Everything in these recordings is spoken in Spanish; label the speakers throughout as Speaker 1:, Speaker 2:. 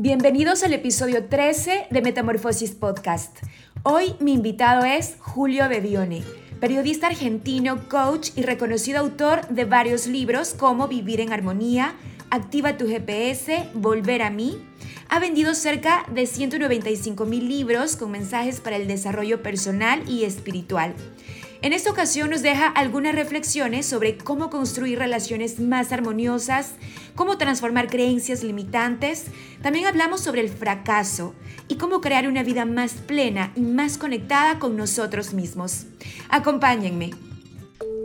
Speaker 1: Bienvenidos al episodio 13 de Metamorfosis Podcast. Hoy mi invitado es Julio Bebione, periodista argentino, coach y reconocido autor de varios libros como Vivir en Armonía, Activa tu GPS, Volver a mí. Ha vendido cerca de 195 mil libros con mensajes para el desarrollo personal y espiritual. En esta ocasión nos deja algunas reflexiones sobre cómo construir relaciones más armoniosas, cómo transformar creencias limitantes. También hablamos sobre el fracaso y cómo crear una vida más plena y más conectada con nosotros mismos. Acompáñenme.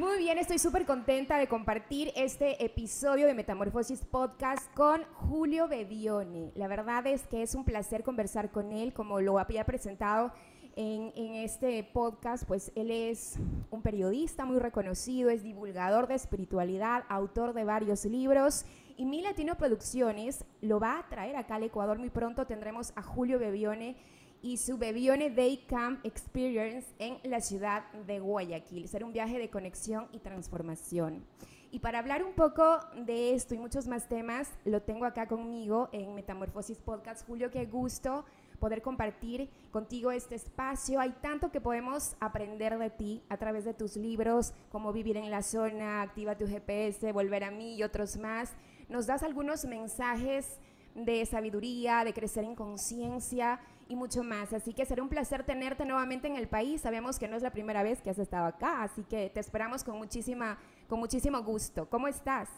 Speaker 1: Muy bien, estoy súper contenta de compartir este episodio de Metamorfosis Podcast con Julio Bebione. La verdad es que es un placer conversar con él, como lo había presentado en, este podcast, pues él es un periodista muy reconocido, es divulgador de espiritualidad, autor de varios libros y Mi Latino Producciones lo va a traer acá al Ecuador. Muy pronto tendremos a Julio Bebione y su Bebione Day Camp Experience en la ciudad de Guayaquil. Será un viaje de conexión y transformación. Y para hablar un poco de esto y muchos más temas, lo tengo acá conmigo en Metamorfosis Podcast. Julio, qué gusto poder compartir contigo este espacio. Hay tanto que podemos aprender de ti a través de tus libros, como Vivir en la Zona, Activa tu GPS, Volver a mí y otros más. Nos das algunos mensajes de sabiduría, de crecer en conciencia y mucho más. Así que será un placer tenerte nuevamente en el país. Sabemos que no es la primera vez que has estado acá, así que te esperamos con, muchísima, con muchísimo gusto. ¿Cómo estás?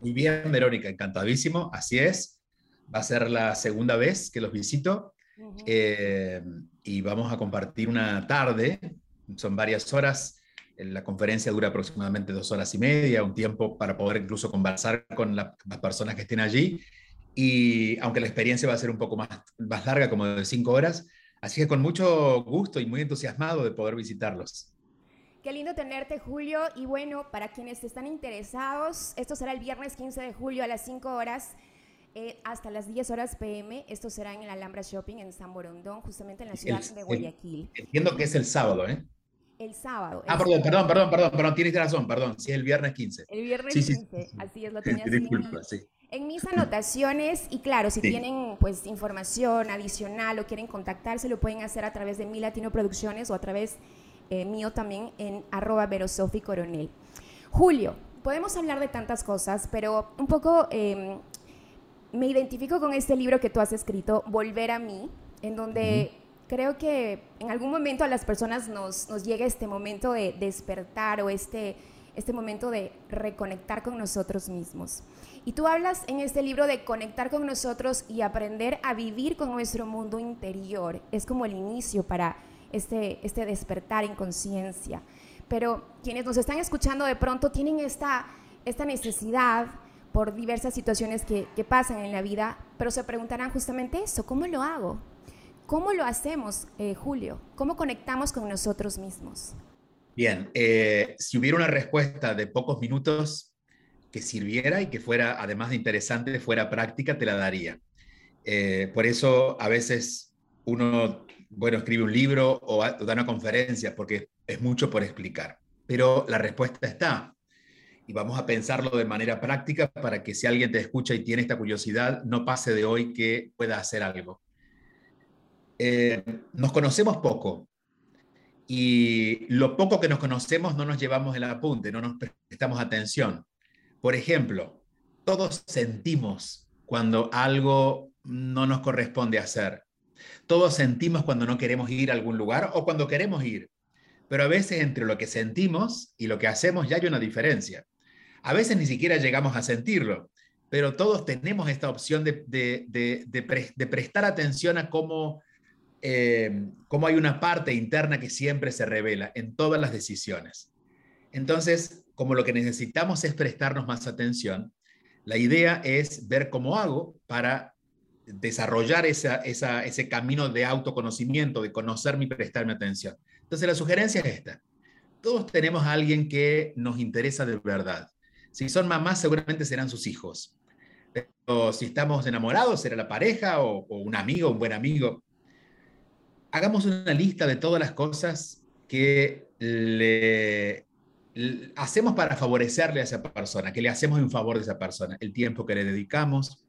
Speaker 2: Muy bien, Verónica, encantadísimo. Así es. Va a ser la segunda vez que los visito eh, y vamos a compartir una tarde, son varias horas, la conferencia dura aproximadamente dos horas y media, un tiempo para poder incluso conversar con las personas que estén allí, y aunque la experiencia va a ser un poco más, más larga, como de cinco horas, así que con mucho gusto y muy entusiasmado de poder visitarlos.
Speaker 1: Qué lindo tenerte, Julio. Y bueno, para quienes están interesados, esto será el viernes 15 de julio a las 5 horas eh, hasta las 10 horas pm. Esto será en el Alhambra Shopping en San Borondón, justamente en la ciudad de Guayaquil.
Speaker 2: entiendo que es el sábado, ¿eh?
Speaker 1: El sábado.
Speaker 2: Ah, perdón, perdón, perdón, perdón, perdón, tienes razón, perdón. Sí, el viernes 15.
Speaker 1: El viernes 15, así es, lo tenía Disculpa, sí. En mis anotaciones, y claro, si tienen pues información adicional o quieren contactarse, lo pueden hacer a través de Mi Latino Producciones o a través eh, mío también en arroba verosofi coronel. Julio, podemos hablar de tantas cosas, pero un poco em, me identifico con este libro que tú has escrito, Volver a mí, en donde creo que en algún momento a las personas nos, nos llega este momento de despertar o este, este momento de reconectar con nosotros mismos. Y tú hablas en este libro de conectar con nosotros y aprender a vivir con nuestro mundo interior. Es como el inicio para este, este despertar en conciencia. Pero quienes nos están escuchando de pronto tienen esta, esta necesidad por diversas situaciones que, pasan en la vida, pero se preguntarán justamente eso, ¿cómo lo hago? ¿Cómo lo hacemos, eh, Julio? ¿Cómo conectamos con nosotros mismos?
Speaker 2: Bien, eh, si hubiera una respuesta de pocos minutos que sirviera y que fuera, además de interesante, fuera práctica, te la daría. Eh, por eso a veces uno, bueno, escribe un libro o da una conferencia porque es mucho por explicar. Pero la respuesta está y vamos a pensarlo de manera práctica para que si alguien te escucha y tiene esta curiosidad, no pase de hoy que pueda hacer algo. Eh, nos conocemos poco y lo poco que nos conocemos no nos llevamos el apunte, no nos prestamos atención. Por ejemplo, todos sentimos cuando algo no nos corresponde hacer. Todos sentimos cuando no queremos ir a algún lugar o cuando queremos ir. Pero a veces entre lo que sentimos y lo que hacemos ya hay una diferencia. A veces ni siquiera llegamos a sentirlo, pero todos tenemos esta opción de, prestar atención a eh, cómo hay una parte interna que siempre se revela en todas las decisiones. Entonces, como lo que necesitamos es prestarnos más atención, la idea es ver cómo hago para desarrollar esa, ese camino de autoconocimiento, de conocerme y prestarme atención. Entonces, la sugerencia es esta. Todos tenemos a alguien que nos interesa de verdad. Si son mamás, seguramente serán sus hijos. Pero si estamos enamorados, será la pareja o, o un amigo, un buen amigo. Hagamos una lista de todas las cosas que le hacemos para favorecerle a esa persona, que le hacemos en favor de esa persona, el tiempo que le dedicamos,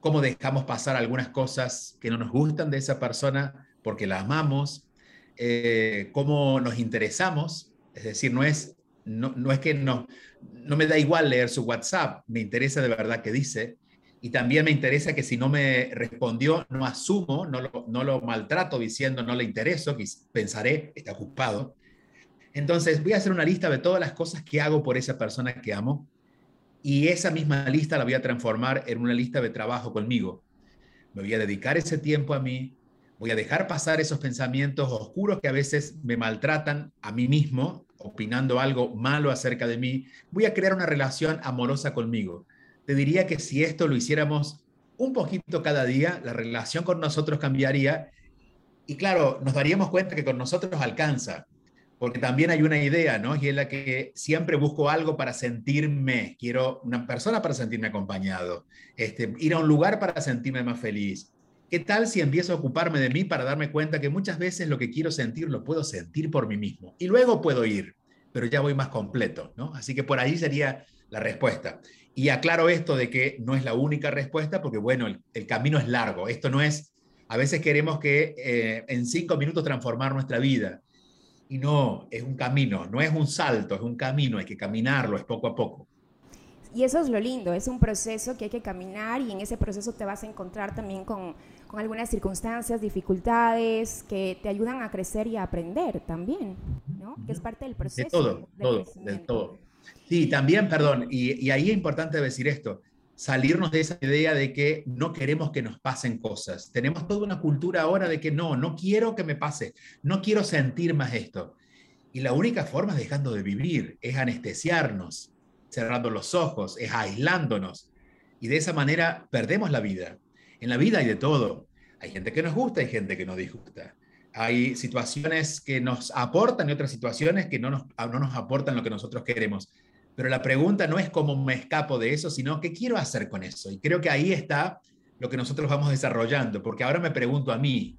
Speaker 2: cómo dejamos pasar algunas cosas que no nos gustan de esa persona porque la amamos, eh, cómo nos interesamos, es decir, no es, no, no es que no, no me da igual leer su WhatsApp, me interesa de verdad que dice, y también me interesa que si no me respondió, no asumo, no lo, no lo maltrato diciendo no le intereso, pensaré, está ocupado. Entonces voy a hacer una lista de todas las cosas que hago por esa persona que amo y esa misma lista la voy a transformar en una lista de trabajo conmigo. Me voy a dedicar ese tiempo a mí, voy a dejar pasar esos pensamientos oscuros que a veces me maltratan a mí mismo, opinando algo malo acerca de mí. Voy a crear una relación amorosa conmigo. Te diría que si esto lo hiciéramos un poquito cada día, la relación con nosotros cambiaría y claro, nos daríamos cuenta que con nosotros alcanza porque también hay una idea, ¿no? Y es la que siempre busco algo para sentirme, quiero una persona para sentirme acompañado, este, ir a un lugar para sentirme más feliz. ¿Qué tal si empiezo a ocuparme de mí para darme cuenta que muchas veces lo que quiero sentir lo puedo sentir por mí mismo? Y luego puedo ir, pero ya voy más completo, ¿no? Así que por ahí sería la respuesta. Y aclaro esto de que no es la única respuesta, porque bueno, el, camino es largo. Esto no es, a veces queremos que eh, en cinco minutos transformar nuestra vida y no, es un camino, no es un salto, es un camino, hay que caminarlo, es poco a poco.
Speaker 1: Y eso es lo lindo, es un proceso que hay que caminar y en ese proceso te vas a encontrar también con, con algunas circunstancias, dificultades que te ayudan a crecer y a aprender también, ¿no? Que es parte del proceso.
Speaker 2: De todo, todo, de todo. Sí, también, perdón, y, y ahí es importante decir esto, salirnos de esa idea de que no queremos que nos pasen cosas. Tenemos toda una cultura ahora de que no, no quiero que me pase, no quiero sentir más esto. Y la única forma es dejando de vivir, es anestesiarnos, cerrando los ojos, es aislándonos. Y de esa manera perdemos la vida. En la vida hay de todo. Hay gente que nos gusta, hay gente que nos disgusta. Hay situaciones que nos aportan y otras situaciones que no nos, no nos aportan lo que nosotros queremos. Pero la pregunta no es cómo me escapo de eso, sino qué quiero hacer con eso. Y creo que ahí está lo que nosotros vamos desarrollando, porque ahora me pregunto a mí,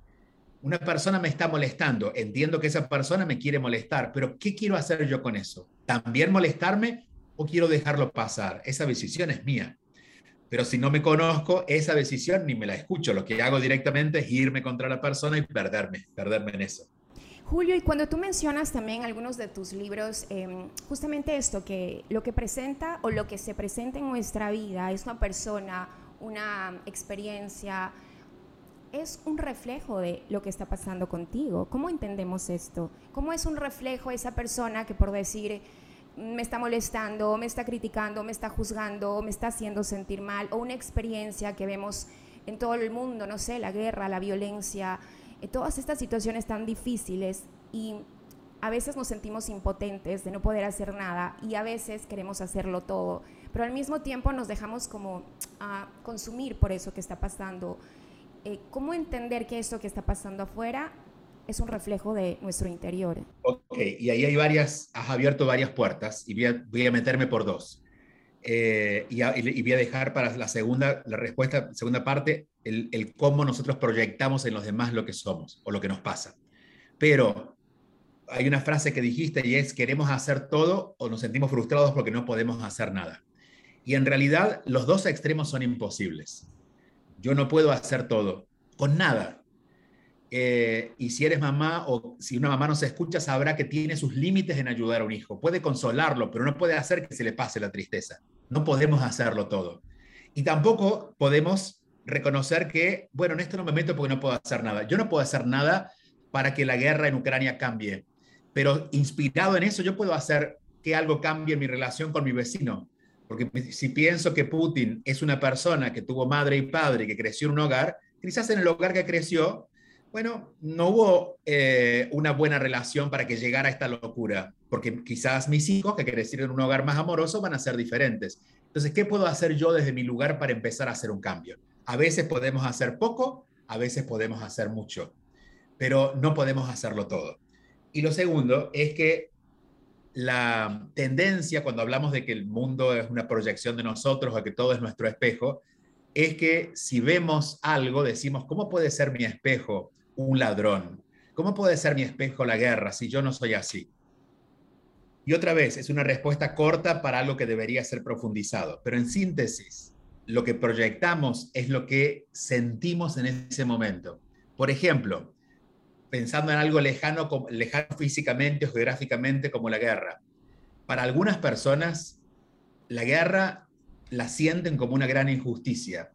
Speaker 2: una persona me está molestando, entiendo que esa persona me quiere molestar, pero ¿qué quiero hacer yo con eso? ¿También molestarme o quiero dejarlo pasar? Esa decisión es mía. Pero si no me conozco, esa decisión ni me la escucho. Lo que hago directamente es irme contra la persona y perderme, perderme en eso.
Speaker 1: Julio, y cuando tú mencionas también algunos de tus libros, em, justamente esto, que lo que presenta o lo que se presenta en nuestra vida es una persona, una experiencia, es un reflejo de lo que está pasando contigo. ¿Cómo entendemos esto? ¿Cómo es un reflejo esa persona que por decir me está molestando, me está criticando, me está juzgando, me está haciendo sentir mal, o una experiencia que vemos en todo el mundo, no sé, la guerra, la violencia, eh, todas estas situaciones tan difíciles y a veces nos sentimos impotentes de no poder hacer nada y a veces queremos hacerlo todo, pero al mismo tiempo nos dejamos como a consumir por eso que está pasando. Eh, ¿Cómo entender que esto que está pasando afuera es un reflejo de nuestro interior?
Speaker 2: Ok, y ahí hay varias, has abierto varias puertas y voy a, voy a meterme por dos. Eh, y, voy a dejar para la segunda, la respuesta, segunda parte, el, cómo nosotros proyectamos en los demás lo que somos o lo que nos pasa. Pero hay una frase que dijiste y es, queremos hacer todo o nos sentimos frustrados porque no podemos hacer nada. Y en realidad los dos extremos son imposibles. Yo no puedo hacer todo, con nada. Eh, y si eres mamá o si una mamá no se escucha, sabrá que tiene sus límites en ayudar a un hijo. Puede consolarlo, pero no puede hacer que se le pase la tristeza. No podemos hacerlo todo. Y tampoco podemos reconocer que, bueno, en esto no me meto porque no puedo hacer nada. Yo no puedo hacer nada para que la guerra en Ucrania cambie, pero inspirado en eso yo puedo hacer que algo cambie en mi relación con mi vecino. Porque si pienso que Putin es una persona que tuvo madre y padre, que creció en un hogar, quizás en el hogar que creció, bueno, no hubo eh, una buena relación para que llegara a esta locura, porque quizás mis hijos que crecieron en un hogar más amoroso van a ser diferentes. Entonces, ¿qué puedo hacer yo desde mi lugar para empezar a hacer un cambio? A veces podemos hacer poco, a veces podemos hacer mucho, pero no podemos hacerlo todo. Y lo segundo es que la tendencia cuando hablamos de que el mundo es una proyección de nosotros o que todo es nuestro espejo, es que si vemos algo decimos, ¿cómo puede ser mi espejo un ladrón? ¿Cómo puede ser mi espejo la guerra si yo no soy así? Y otra vez, es una respuesta corta para algo que debería ser profundizado, pero en síntesis, lo que proyectamos es lo que sentimos en ese momento. Por ejemplo, pensando en algo lejano, lejano físicamente o geográficamente como la guerra. Para algunas personas, la guerra la sienten como una gran injusticia.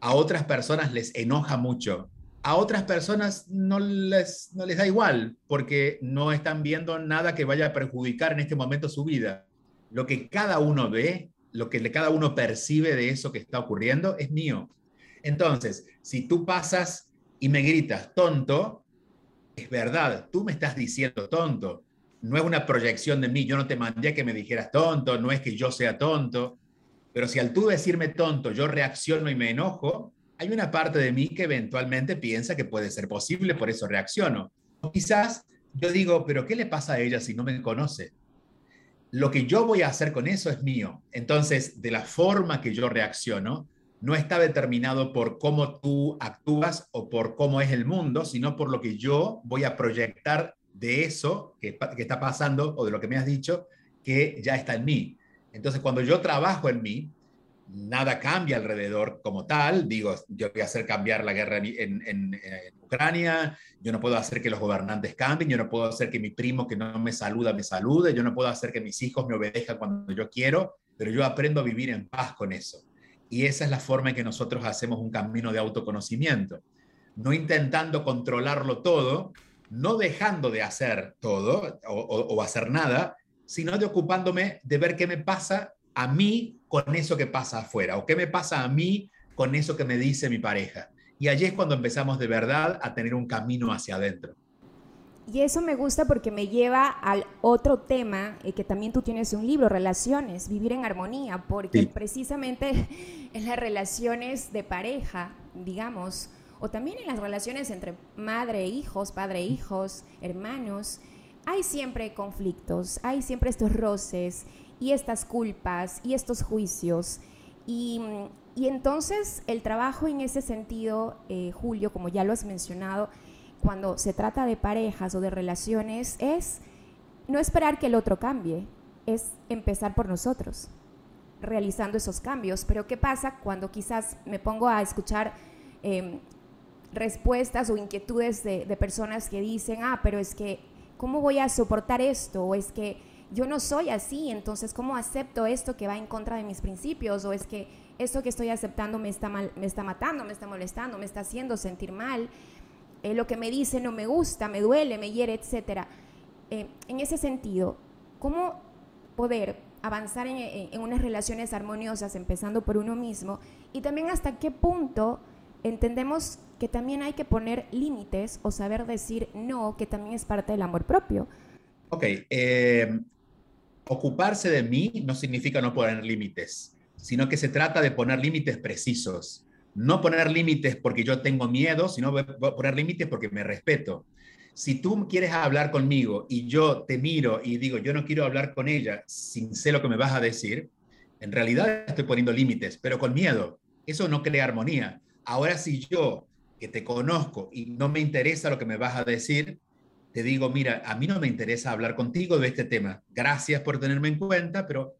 Speaker 2: A otras personas les enoja mucho. A otras personas no les, no les da igual porque no están viendo nada que vaya a perjudicar en este momento su vida. Lo que cada uno ve, lo que cada uno percibe de eso que está ocurriendo es mío. Entonces, si tú pasas y me gritas tonto, es verdad, tú me estás diciendo tonto. No es una proyección de mí, yo no te mandé que me dijeras tonto, no es que yo sea tonto. Pero si al tú decirme tonto yo reacciono y me enojo, hay una parte de mí que eventualmente piensa que puede ser posible, por eso reacciono. O quizás yo digo, pero ¿qué le pasa a ella si no me conoce? Lo que yo voy a hacer con eso es mío. Entonces, de la forma que yo reacciono, no está determinado por cómo tú actúas o por cómo es el mundo, sino por lo que yo voy a proyectar de eso que, está pasando o de lo que me has dicho que ya está en mí. Entonces, cuando yo trabajo en mí, nada cambia alrededor como tal. Digo, yo voy a hacer cambiar la guerra en, en, Ucrania, yo no puedo hacer que los gobernantes cambien, yo no puedo hacer que mi primo que no me saluda me salude, yo no puedo hacer que mis hijos me obedezcan cuando yo quiero, pero yo aprendo a vivir en paz con eso. Y esa es la forma en que nosotros hacemos un camino de autoconocimiento. No intentando controlarlo todo, no dejando de hacer todo o, hacer nada, sino de ocupándome de ver qué me pasa a mí con eso que pasa afuera o qué me pasa a mí con eso que me dice mi pareja. Y allí es cuando empezamos de verdad a tener un camino hacia adentro.
Speaker 1: Y eso me gusta porque me lleva al otro tema, eh, que también tú tienes un libro, Relaciones, Vivir en Armonía, porque precisamente en las relaciones de pareja, digamos, o también en las relaciones entre madre e hijos, padre e hijos, hermanos, hay siempre conflictos, hay siempre estos roces y estas culpas y estos juicios. Y, entonces el trabajo en ese sentido, eh, Julio, como ya lo has mencionado, cuando se trata de parejas o de relaciones es no esperar que el otro cambie, es empezar por nosotros, realizando esos cambios. Pero ¿qué pasa cuando quizás me pongo a escuchar em, respuestas o inquietudes de, de, personas que dicen, ah, pero es que, ¿cómo voy a soportar esto? O es que yo no soy así, entonces, ¿cómo acepto esto que va en contra de mis principios? O es que esto que estoy aceptando me está, mal, me está matando, me está molestando, me está haciendo sentir mal. Eh, lo que me dice no me gusta, me duele, me hiere, etc. Eh, en ese sentido, ¿cómo poder avanzar en, unas relaciones armoniosas, empezando por uno mismo? Y también hasta qué punto entendemos que también hay que poner límites o saber decir no, que también es parte del amor propio.
Speaker 2: Ok, eh, ocuparse de mí no significa no poner límites, sino que se trata de poner límites precisos. No poner límites porque yo tengo miedo, sino poner límites porque me respeto. Si tú quieres hablar conmigo y yo te miro y digo, yo no quiero hablar con ella sin sé lo que me vas a decir, en realidad estoy poniendo límites, pero con miedo. Eso no crea armonía. Ahora si yo, que te conozco y no me interesa lo que me vas a decir, te digo, mira, a mí no me interesa hablar contigo de este tema. Gracias por tenerme en cuenta, pero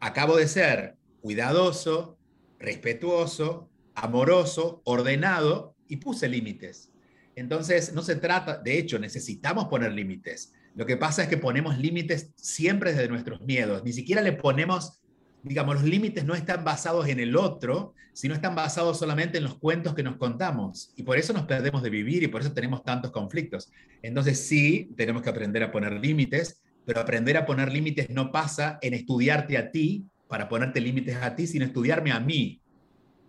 Speaker 2: acabo de ser cuidadoso, respetuoso, amoroso, ordenado y puse límites. Entonces, no se trata, de hecho, necesitamos poner límites. Lo que pasa es que ponemos límites siempre desde nuestros miedos. Ni siquiera le ponemos, digamos, los límites no están basados en el otro, sino están basados solamente en los cuentos que nos contamos. Y por eso nos perdemos de vivir y por eso tenemos tantos conflictos. Entonces, sí, tenemos que aprender a poner límites, pero aprender a poner límites no pasa en estudiarte a ti para ponerte límites a ti, sino estudiarme a mí,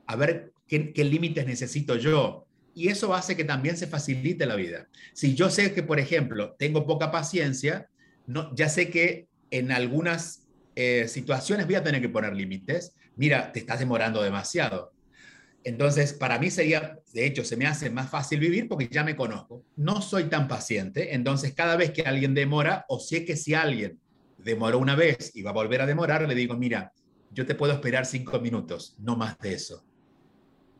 Speaker 2: a ver qué, qué límites necesito yo. Y eso hace que también se facilite la vida. Si yo sé que, por ejemplo, tengo poca paciencia, no, ya sé que en algunas eh, situaciones voy a tener que poner límites. Mira, te estás demorando demasiado. Entonces, para mí sería, de hecho, se me hace más fácil vivir porque ya me conozco. No soy tan paciente, entonces cada vez que alguien demora, o sé que si alguien demoró una vez y va a volver a demorar, le digo, mira, yo te puedo esperar cinco minutos, no más de eso.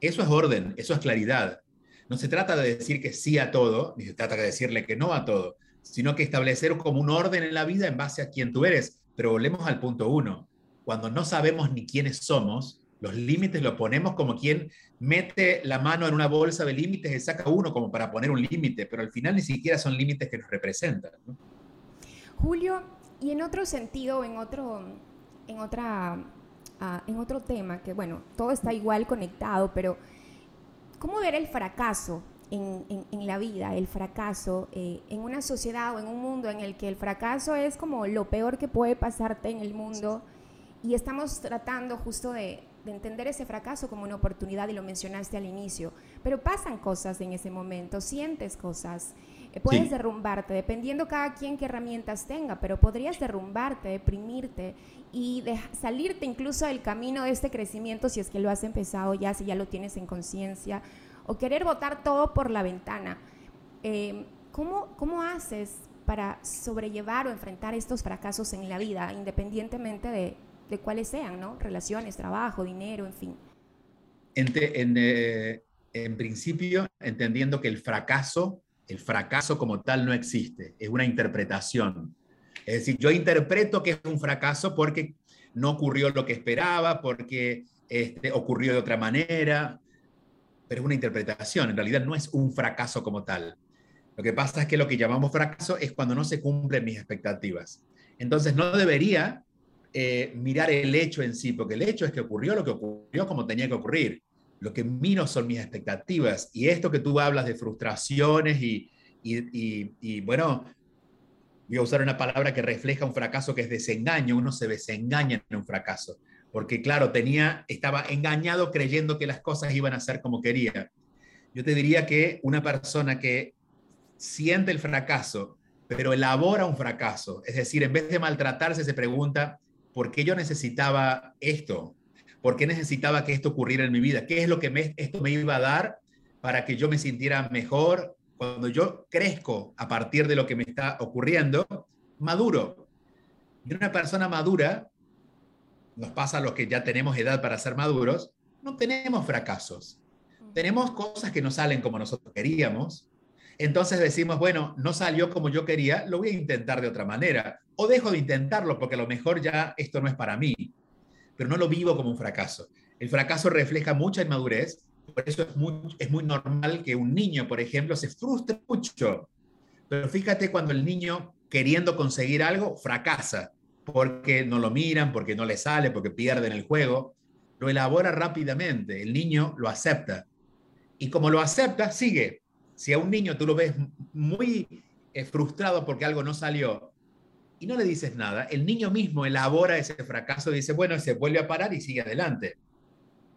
Speaker 2: Eso es orden, eso es claridad. No se trata de decir que sí a todo, ni se trata de decirle que no a todo, sino que establecer como un orden en la vida en base a quién tú eres. Pero volvemos al punto uno. Cuando no sabemos ni quiénes somos, los límites los ponemos como quien mete la mano en una bolsa de límites y saca uno como para poner un límite, pero al final ni siquiera son límites que nos representan.
Speaker 1: Julio, y en otro sentido, en otro, en otra, ah, en otro tema, que bueno, todo está igual conectado, pero ¿cómo ver el fracaso en, en, la vida, el fracaso eh, en una sociedad o en un mundo en el que el fracaso es como lo peor que puede pasarte en el mundo? Y estamos tratando justo de, de entender ese fracaso como una oportunidad y lo mencionaste al inicio, pero pasan cosas en ese momento, sientes cosas, eh, puedes derrumbarte, dependiendo cada quien qué herramientas tenga, pero podrías derrumbarte, deprimirte y salirte incluso del camino de este crecimiento si es que lo has empezado ya, si ya lo tienes en conciencia, o querer botar todo por la ventana. Eh, ¿cómo, ¿Cómo haces para sobrellevar o enfrentar estos fracasos en la vida, independientemente de, de cuáles sean, ¿no? Relaciones, trabajo, dinero, en fin.
Speaker 2: En, eh, en, principio, entendiendo que el fracaso, el fracaso como tal no existe, es una interpretación. Es decir, yo interpreto que es un fracaso porque no ocurrió lo que esperaba, porque este, ocurrió de otra manera, pero es una interpretación, en realidad no es un fracaso como tal. Lo que pasa es que lo que llamamos fracaso es cuando no se cumplen mis expectativas. Entonces no debería eh, mirar el hecho en sí, porque el hecho es que ocurrió lo que ocurrió como tenía que ocurrir. Lo que miro son mis expectativas. Y esto que tú hablas de frustraciones y, y, bueno, voy a usar una palabra que refleja un fracaso que es desengaño. Uno se desengaña en un fracaso. Porque claro, tenía, estaba engañado creyendo que las cosas iban a ser como quería. Yo te diría que una persona que siente el fracaso, pero elabora un fracaso, es decir, en vez de maltratarse, se pregunta, ¿por qué yo necesitaba esto? ¿Por qué necesitaba que esto ocurriera en mi vida? ¿Qué es lo que esto me iba a dar para que yo me sintiera mejor? Cuando yo crezco a partir de lo que me está ocurriendo, maduro. Y una persona madura, nos pasa a los que ya tenemos edad para ser maduros, no tenemos fracasos. Tenemos cosas que no salen como nosotros queríamos, entonces decimos, bueno, no salió como yo quería, lo voy a intentar de otra manera. O dejo de intentarlo porque a lo mejor ya esto no es para mí, pero no lo vivo como un fracaso. El fracaso refleja mucha inmadurez, por eso es muy, es muy normal que un niño, por ejemplo, se frustre mucho. Pero fíjate cuando el niño, queriendo conseguir algo, fracasa, porque no lo miran, porque no le sale, porque pierden el juego, lo elabora rápidamente, el niño lo acepta. Y como lo acepta, sigue, si a un niño tú lo ves muy eh, frustrado porque algo no salió y no le dices nada, el niño mismo elabora ese fracaso y dice, bueno, se vuelve a parar y sigue adelante.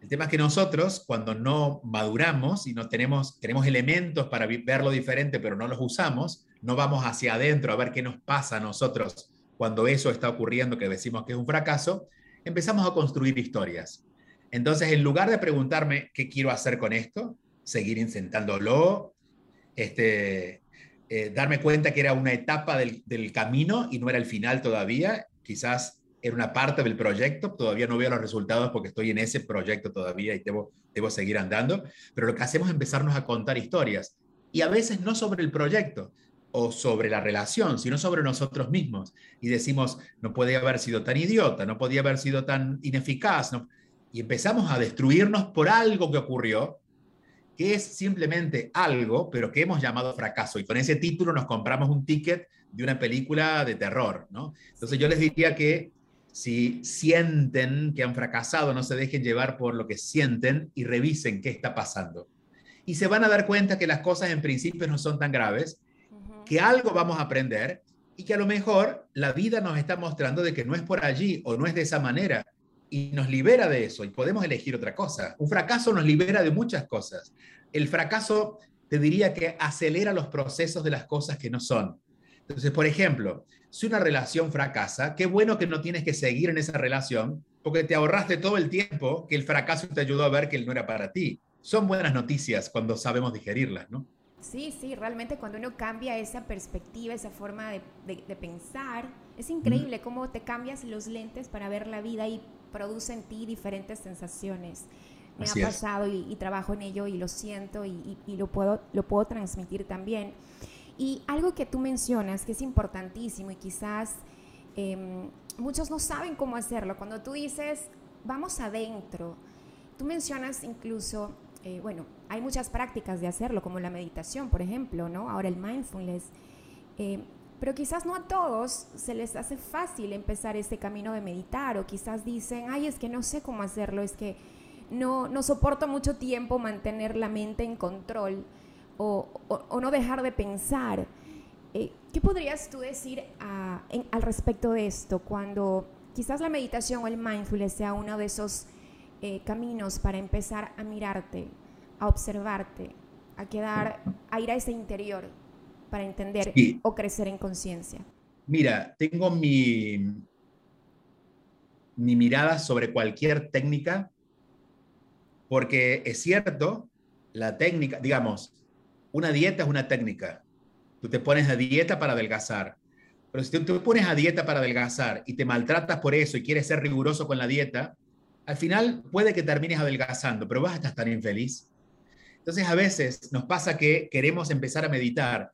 Speaker 2: El tema es que nosotros, cuando no maduramos y no tenemos, tenemos elementos para verlo diferente, pero no los usamos, no vamos hacia adentro a ver qué nos pasa a nosotros cuando eso está ocurriendo, que decimos que es un fracaso, empezamos a construir historias. Entonces, en lugar de preguntarme qué quiero hacer con esto, seguir intentándolo, este, eh, darme cuenta que era una etapa del, camino y no era el final todavía, quizás era una parte del proyecto, todavía no veo los resultados porque estoy en ese proyecto todavía y debo, debo seguir andando, pero lo que hacemos es empezarnos a contar historias. Y a veces no sobre el proyecto o sobre la relación, sino sobre nosotros mismos. Y decimos, no puede haber sido tan idiota, no podía haber sido tan ineficaz, y empezamos a destruirnos por algo que ocurrió que es simplemente algo, pero que hemos llamado fracaso. Y con ese título nos compramos un ticket de una película de terror, ¿no? Entonces yo les diría que si sienten que han fracasado, no se dejen llevar por lo que sienten y revisen qué está pasando. Y se van a dar cuenta que las cosas en principio no son tan graves, que algo vamos a aprender y que a lo mejor la vida nos está mostrando de que no es por allí o no es de esa manera y nos libera de eso y podemos elegir otra cosa. Un fracaso nos libera de muchas cosas. El fracaso te diría que acelera los procesos de las cosas que no son. Entonces, por ejemplo, si una relación fracasa, qué bueno que no tienes que seguir en esa relación porque te ahorraste todo el tiempo que el fracaso te ayudó a ver que él no era para ti. Son buenas noticias cuando sabemos digerirlas, ¿no?
Speaker 1: Sí, sí, realmente cuando uno cambia esa perspectiva, esa forma de, pensar, es increíble cómo te cambias los lentes para ver la vida y produce en ti diferentes sensaciones. Me ha pasado y, trabajo en ello y lo siento y, lo, puedo, lo puedo transmitir también. Y algo que tú mencionas que es importantísimo y quizás em, muchos no saben cómo hacerlo. Cuando tú dices, vamos adentro, tú mencionas incluso, eh, bueno, hay muchas prácticas de hacerlo, como la meditación, por ejemplo, ¿no? Ahora el mindfulness. Eh, pero quizás no a todos se les hace fácil empezar este camino de meditar o quizás dicen, ay, es que no sé cómo hacerlo, es que no, no soporto mucho tiempo mantener la mente en control o, no dejar de pensar. Eh, ¿Qué podrías tú decir al respecto de esto cuando quizás la meditación o el mindfulness sea uno de esos eh, caminos para empezar a mirarte, a observarte, a quedar, a ir a ese interior? para entender o crecer en conciencia?
Speaker 2: Mira, tengo mi, mi mirada sobre cualquier técnica, porque es cierto, la técnica, digamos, una dieta es una técnica. Tú te pones a dieta para adelgazar. Pero si tú te pones a dieta para adelgazar y te maltratas por eso y quieres ser riguroso con la dieta, al final puede que termines adelgazando, pero vas a estar infeliz. Entonces a veces nos pasa que queremos empezar a meditar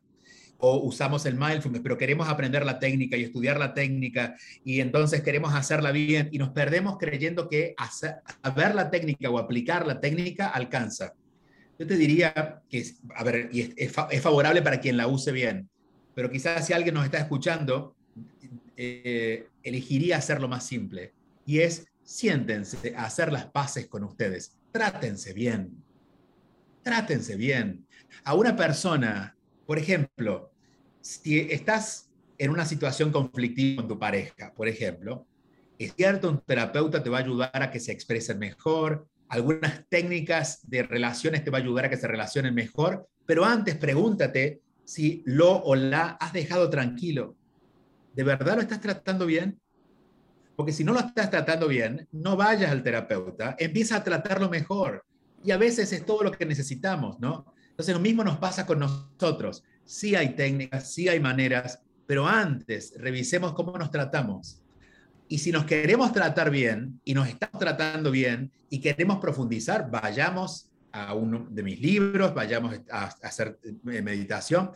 Speaker 2: o usamos el mindfulness, pero queremos aprender la técnica y estudiar la técnica y entonces queremos hacerla bien y nos perdemos creyendo que hacer, ver la técnica o aplicar la técnica alcanza. Yo te diría que, a ver, es, favorable para quien la use bien, pero quizás si alguien nos está escuchando, eh, elegiría hacerlo más simple y es siéntense a hacer las paces con ustedes, trátense bien, trátense bien. A una persona, por ejemplo, si estás en una situación conflictiva con tu pareja, por ejemplo, es cierto, un terapeuta te va a ayudar a que se expresen mejor, algunas técnicas de relaciones te va a ayudar a que se relacionen mejor, pero antes pregúntate si lo o la has dejado tranquilo. ¿De verdad lo estás tratando bien? Porque si no lo estás tratando bien, no vayas al terapeuta, empieza a tratarlo mejor. Y a veces es todo lo que necesitamos, ¿no? Entonces lo mismo nos pasa con nosotros sí hay técnicas, sí hay maneras, pero antes revisemos cómo nos tratamos. Y si nos queremos tratar bien y nos estamos tratando bien y queremos profundizar, vayamos a uno de mis libros, vayamos a, hacer eh, meditación,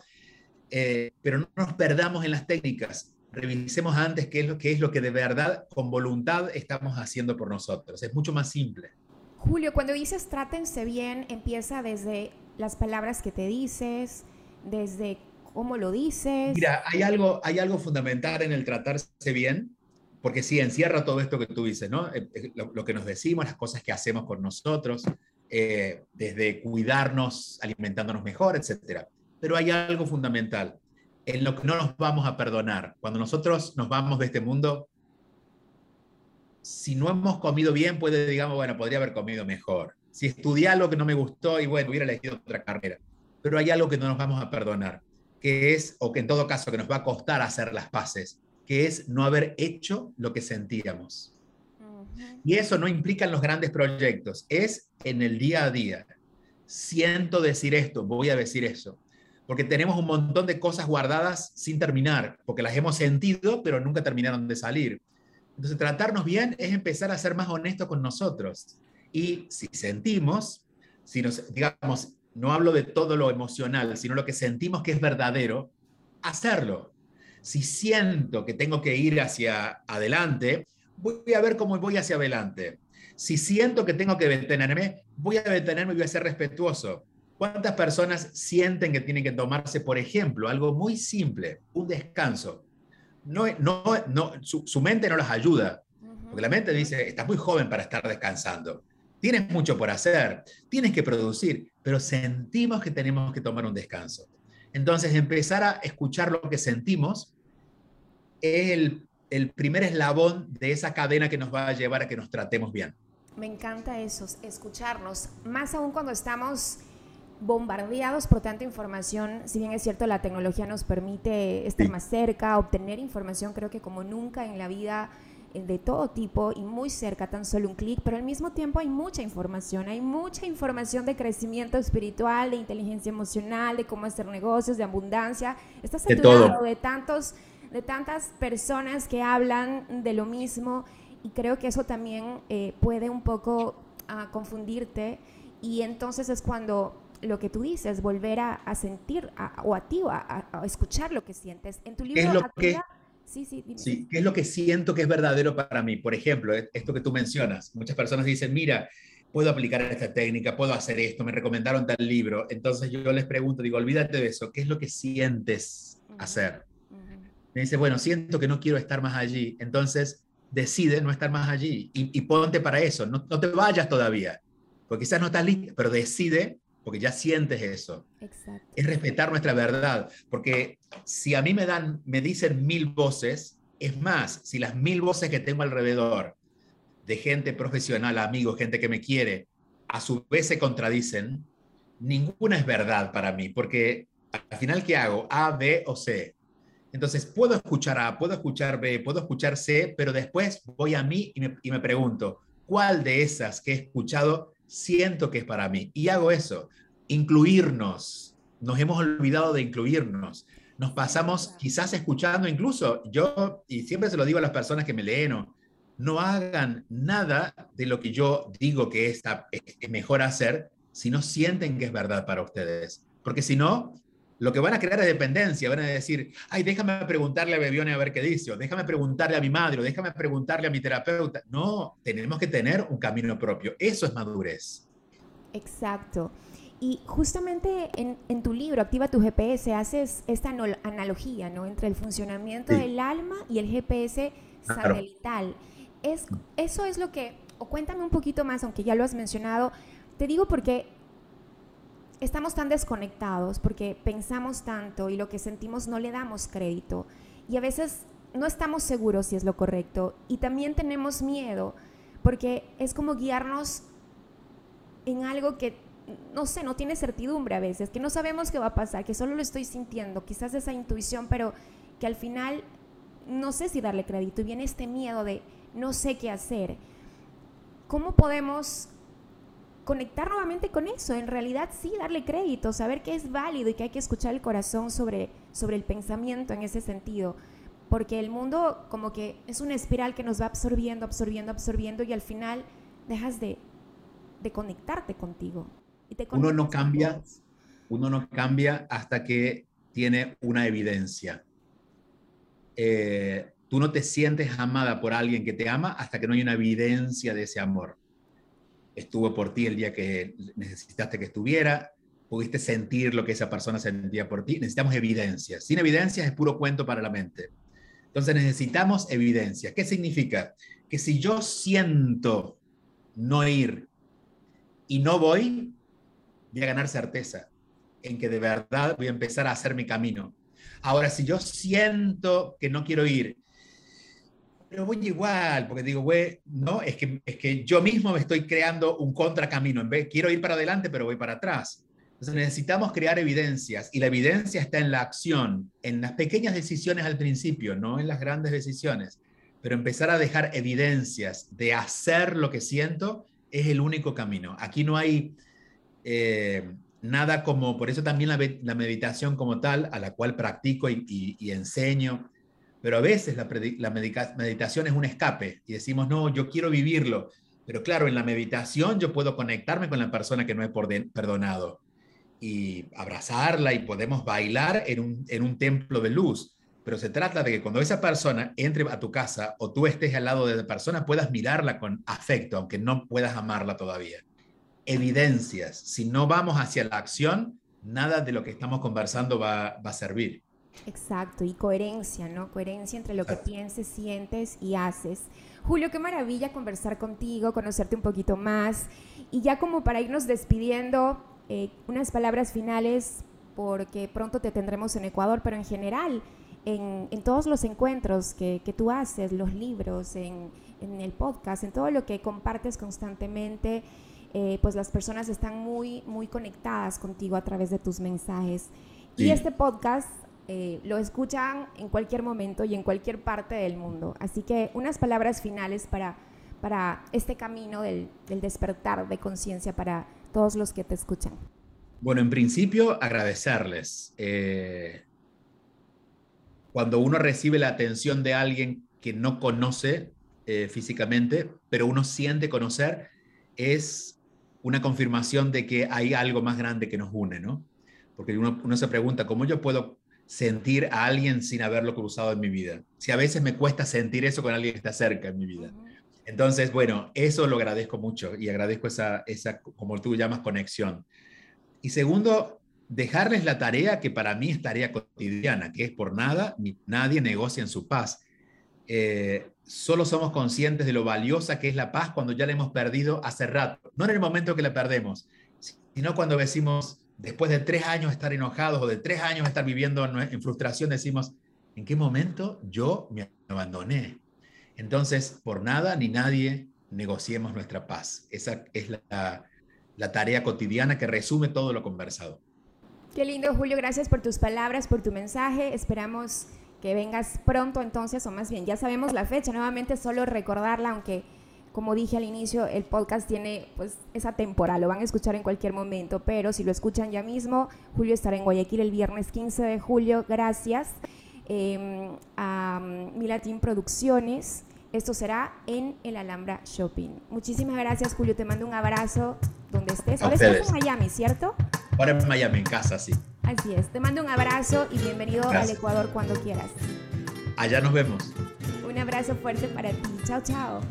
Speaker 2: eh, pero no nos perdamos en las técnicas. Revisemos antes qué es, lo, qué es lo que de verdad, con voluntad, estamos haciendo por nosotros. Es mucho más simple.
Speaker 1: Julio, cuando dices trátense bien, empieza desde las palabras que te dices, desde cómo lo dices.
Speaker 2: Mira, hay algo, hay algo fundamental en el tratarse bien, porque sí, encierra todo esto que tú dices, ¿no? Eh, eh, lo, que nos decimos, las cosas que hacemos por nosotros, eh, desde cuidarnos, alimentándonos mejor, etc. Pero hay algo fundamental en lo que no nos vamos a perdonar. Cuando nosotros nos vamos de este mundo, si no hemos comido bien, puede, digamos, bueno, podría haber comido mejor. Si estudié algo que no me gustó y bueno, hubiera elegido otra carrera pero hay algo que no nos vamos a perdonar, que es, o que en todo caso que nos va a costar hacer las paces, que es no haber hecho lo que sentíamos. Y eso no implica en los grandes proyectos, es en el día a día. Siento decir esto, voy a decir eso, porque tenemos un montón de cosas guardadas sin terminar, porque las hemos sentido, pero nunca terminaron de salir. Entonces, tratarnos bien es empezar a ser más honestos con nosotros. Y si sentimos, si nos, digamos, no hablo de todo lo emocional, sino lo que sentimos que es verdadero, hacerlo. Si siento que tengo que ir hacia adelante, voy a ver cómo voy hacia adelante. Si siento que tengo que detenerme, voy a detenerme y voy a ser respetuoso. ¿Cuántas personas sienten que tienen que tomarse, por ejemplo, algo muy simple, un descanso? No, no, no, su, su mente no las ayuda, porque la mente dice, estás muy joven para estar descansando tienes mucho por hacer, tienes que producir, pero sentimos que tenemos que tomar un descanso. Entonces, empezar a escuchar lo que sentimos es el el primer eslabón de esa cadena que nos va a llevar a que nos tratemos bien.
Speaker 1: Me encanta eso, escucharnos, más aún cuando estamos bombardeados por tanta información, si bien es cierto la tecnología nos permite estar más cerca, obtener información creo que como nunca en la vida eh, de todo tipo y muy cerca, tan solo un clic, pero al mismo tiempo hay mucha información, hay mucha información de crecimiento espiritual, de inteligencia emocional, de cómo hacer negocios, de abundancia. Estás saturado de, de tantos de tantas personas que hablan de lo mismo y creo que eso también eh, puede un poco ah, confundirte y entonces es cuando lo que tú dices, volver a, sentir o a ti, a, a, escuchar lo que sientes. En tu libro...
Speaker 2: ¿Qué es lo que, sí, sí, sí, ¿qué es lo que siento que es verdadero para mí? Por ejemplo, e, esto que tú mencionas, muchas personas dicen, mira, puedo aplicar esta técnica, puedo hacer esto, me recomendaron tal libro. Entonces yo les pregunto, digo, olvídate de eso, ¿qué es lo que sientes hacer? Me dice, bueno, siento que no quiero estar más allí. Entonces, decide no estar más allí y, ponte para eso. No, te vayas todavía, porque quizás no estás listo, pero decide porque ya sientes eso. Exacto. Es respetar nuestra verdad, porque si a mí me dan, me dicen mil voces, es más, si las mil voces que tengo alrededor de gente profesional, amigos, gente que me quiere, a su vez se contradicen, ninguna es verdad para mí, porque al final, ¿qué hago? A, B o C. Entonces, puedo escuchar A, puedo escuchar B, puedo escuchar C, pero después voy a mí y me, pregunto, ¿cuál de esas que he escuchado siento que es para mí? Y hago eso, incluirnos. Nos hemos olvidado de incluirnos. Nos pasamos quizás escuchando incluso, yo, y siempre se lo digo a las personas que me leen, no hagan nada de lo que yo digo que es, es mejor hacer si no sienten que es verdad para ustedes. Porque si no, lo que van a crear es dependencia, van a decir, ay, déjame preguntarle a Bebione a ver qué dice, o déjame preguntarle a mi madre, o déjame preguntarle a mi terapeuta. No, tenemos que tener un camino propio, eso es madurez.
Speaker 1: Exacto. Y justamente en, tu libro, Activa tu GPS, haces esta analogía ¿no? entre el funcionamiento del alma y el GPS satelital. Es, eso es lo que, o cuéntame un poquito más, aunque ya lo has mencionado, te digo porque estamos tan desconectados porque pensamos tanto y lo que sentimos no le damos crédito y a veces no estamos seguros si es lo correcto y también tenemos miedo porque es como guiarnos en algo que no sé, no tiene certidumbre a veces, que no sabemos qué va a pasar, que solo lo estoy sintiendo, quizás esa intuición, pero que al final no sé si darle crédito y viene este miedo de no sé qué hacer. ¿Cómo podemos conectar nuevamente con eso, en realidad sí darle crédito, saber que es válido y que hay que escuchar el corazón sobre, sobre el pensamiento en ese sentido, porque el mundo como que es una espiral que nos va absorbiendo, absorbiendo, absorbiendo y al final dejas de, de conectarte contigo.
Speaker 2: Y te uno no cambia, uno no cambia hasta que tiene una evidencia. Eh, tú no te sientes amada por alguien que te ama hasta que no hay una evidencia de ese amor estuvo por ti el día que necesitaste que estuviera, pudiste sentir lo que esa persona sentía por ti. Necesitamos evidencias. Sin evidencias es puro cuento para la mente. Entonces necesitamos evidencia. ¿Qué significa? Que si yo siento no ir y no voy, voy a ganar certeza en que de verdad voy a empezar a hacer mi camino. Ahora, si yo siento que no quiero ir pero voy igual, porque digo, güey, no, es que, es que yo mismo me estoy creando un contracamino. En vez, quiero ir para adelante, pero voy para atrás. Entonces necesitamos crear evidencias y la evidencia está en la acción, en las pequeñas decisiones al principio, no en las grandes decisiones. Pero empezar a dejar evidencias de hacer lo que siento es el único camino. Aquí no hay eh, nada como, por eso también la, meditación como tal, a la cual practico y, enseño, pero a veces la, meditación es un escape y decimos, no, yo quiero vivirlo. Pero claro, en la meditación yo puedo conectarme con la persona que no he perdonado y abrazarla y podemos bailar en un, en un templo de luz. Pero se trata de que cuando esa persona entre a tu casa o tú estés al lado de la persona, puedas mirarla con afecto, aunque no puedas amarla todavía. Evidencias. Si no vamos hacia la acción, nada de lo que estamos conversando va, va a servir.
Speaker 1: Exacto, y coherencia, ¿no? Coherencia entre lo que pienses, sientes y haces. Julio, qué maravilla conversar contigo, conocerte un poquito más. Y ya como para irnos despidiendo, eh, unas palabras finales, porque pronto te tendremos en Ecuador, pero en general, en, todos los encuentros que, tú haces, los libros, en, el podcast, en todo lo que compartes constantemente, eh, pues las personas están muy, muy conectadas contigo a través de tus mensajes. Y este podcast eh, lo escuchan en cualquier momento y en cualquier parte del mundo. Así que unas palabras finales para, para este camino del, despertar de conciencia para todos los que te escuchan.
Speaker 2: Bueno, en principio agradecerles. Eh, cuando uno recibe la atención de alguien que no conoce eh, físicamente, pero uno siente conocer, es una confirmación de que hay algo más grande que nos une, ¿no? Porque uno, uno se pregunta, ¿cómo yo puedo sentir a alguien sin haberlo cruzado en mi vida? Si a veces me cuesta sentir eso con alguien que está cerca en mi vida. Entonces, bueno, eso lo agradezco mucho y agradezco esa, esa, como tú llamas, conexión. Y segundo, dejarles la tarea que para mí es tarea cotidiana, que es por nada, ni, nadie negocia en su paz. Eh, solo somos conscientes de lo valiosa que es la paz cuando ya la hemos perdido hace rato, no en el momento que la perdemos, sino cuando decimos, después de tres años estar enojados o de tres años estar viviendo en, frustración, decimos, ¿en qué momento yo me abandoné? Entonces, por nada ni nadie negociemos nuestra paz. Esa es la tarea cotidiana que resume todo lo conversado.
Speaker 1: Qué lindo, Julio. Gracias por tus palabras, por tu mensaje. Esperamos que vengas pronto entonces, o más bien, ya sabemos la fecha. Nuevamente, solo recordarla, aunque como dije al inicio, el podcast tiene pues esa temporada, lo van a escuchar en cualquier momento, pero si lo escuchan ya mismo, Julio estará en Guayaquil el viernes 15 de julio. Gracias em, a mm, Milatin Producciones. Esto será en el Alhambra Shopping. Muchísimas gracias, Julio. Te mando un abrazo donde estés. Ahora estás en Miami, ¿cierto?
Speaker 2: Ahora en Miami, en casa, sí.
Speaker 1: Así es. Te mando un abrazo y bienvenido al Ecuador cuando quieras.
Speaker 2: Allá nos vemos.
Speaker 1: Un abrazo fuerte para ti. Chao, chao.